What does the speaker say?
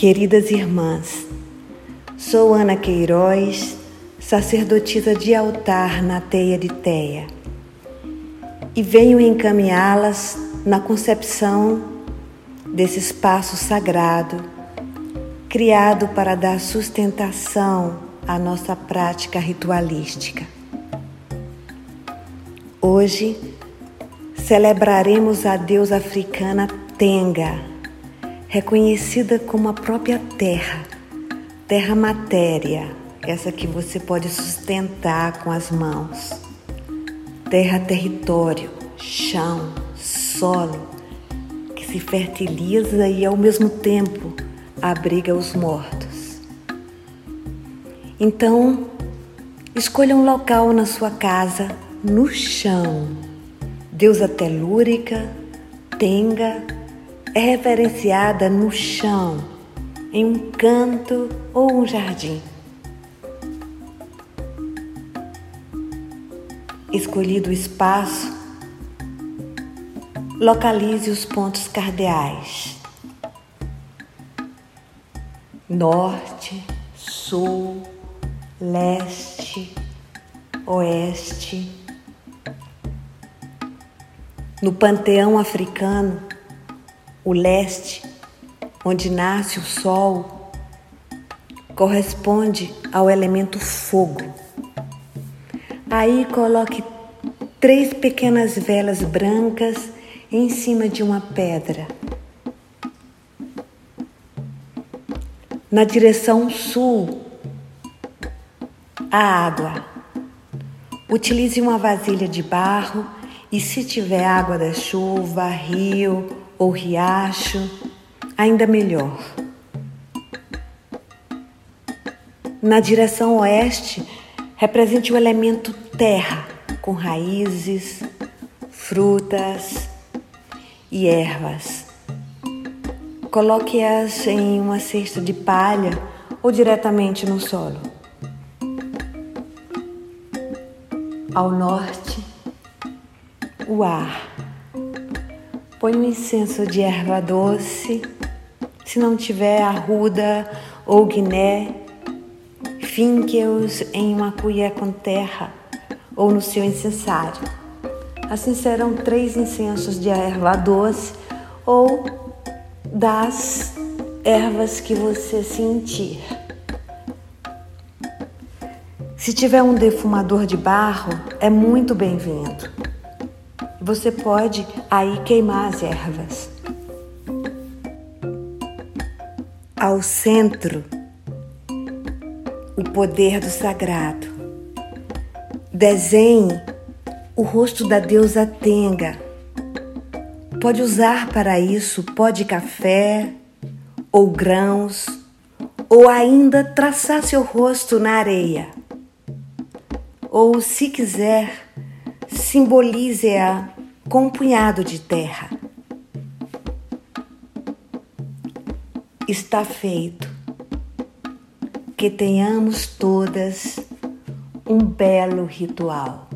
Queridas irmãs, sou Ana Queiroz, sacerdotisa de altar na Teia de Teia, e venho encaminhá-las na concepção desse espaço sagrado, criado para dar sustentação à nossa prática ritualística. Hoje celebraremos a deusa africana Tenga reconhecida como a própria terra, terra matéria, essa que você pode sustentar com as mãos. Terra território, chão, solo, que se fertiliza e ao mesmo tempo abriga os mortos. Então, escolha um local na sua casa, no chão. Deusa telúrica, tenga é referenciada no chão, em um canto ou um jardim. Escolhido o espaço, localize os pontos cardeais: norte, sul, leste, oeste. No panteão africano, o leste, onde nasce o sol, corresponde ao elemento fogo. Aí coloque três pequenas velas brancas em cima de uma pedra. Na direção sul, a água. Utilize uma vasilha de barro e, se tiver água da chuva, rio ou riacho, ainda melhor. Na direção oeste, represente o elemento terra, com raízes, frutas e ervas. Coloque-as em uma cesta de palha ou diretamente no solo. Ao norte, o ar Põe um incenso de erva doce, se não tiver arruda ou guiné, finque-os em uma colher com terra ou no seu incensário. Assim serão três incensos de erva doce ou das ervas que você sentir. Se tiver um defumador de barro, é muito bem-vindo. Você pode aí queimar as ervas. Ao centro, o poder do sagrado. Desenhe o rosto da deusa Tenga. Pode usar para isso pó de café ou grãos, ou ainda traçar seu rosto na areia. Ou, se quiser, simbolize-a com um punhado de terra. Está feito. Que tenhamos todas um belo ritual.